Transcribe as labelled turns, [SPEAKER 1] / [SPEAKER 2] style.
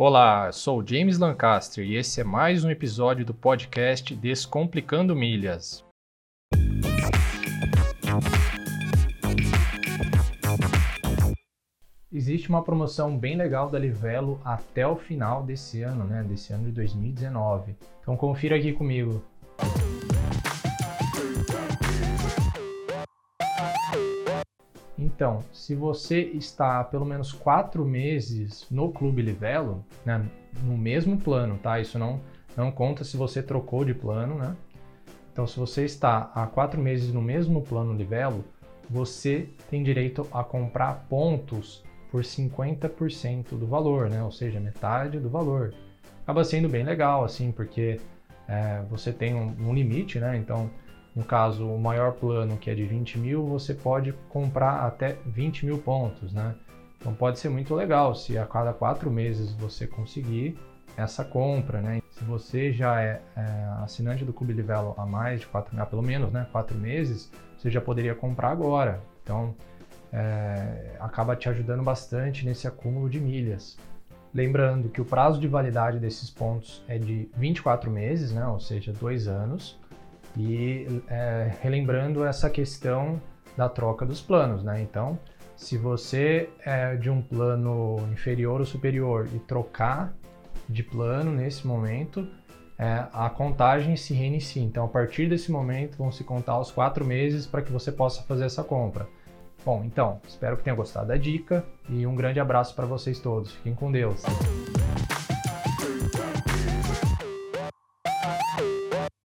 [SPEAKER 1] Olá, sou James Lancaster e esse é mais um episódio do podcast Descomplicando Milhas. Existe uma promoção bem legal da Livelo até o final desse ano, né? Desse ano de 2019. Então confira aqui comigo. Então, se você está pelo menos quatro meses no Clube Livelo, né, no mesmo plano, tá? Isso não, não conta se você trocou de plano, né? Então, se você está há quatro meses no mesmo plano Livelo, você tem direito a comprar pontos por 50% do valor, né? Ou seja, metade do valor. Acaba sendo bem legal, assim, porque é, você tem um, um limite, né? Então, no caso, o maior plano, que é de 20 mil, você pode comprar até 20 mil pontos, né? Então pode ser muito legal se a cada quatro meses você conseguir essa compra, né? Se você já é, é assinante do Clube Livelo há mais de quatro, pelo menos, né, quatro meses, você já poderia comprar agora. Então é, acaba te ajudando bastante nesse acúmulo de milhas. Lembrando que o prazo de validade desses pontos é de 24 meses, né? Ou seja, dois anos. E é, relembrando essa questão da troca dos planos, né? Então, se você é de um plano inferior ou superior e trocar de plano nesse momento, é, a contagem se reinicia. Então, a partir desse momento, vão se contar os quatro meses para que você possa fazer essa compra. Bom, então, espero que tenha gostado da dica e um grande abraço para vocês todos. Fiquem com Deus.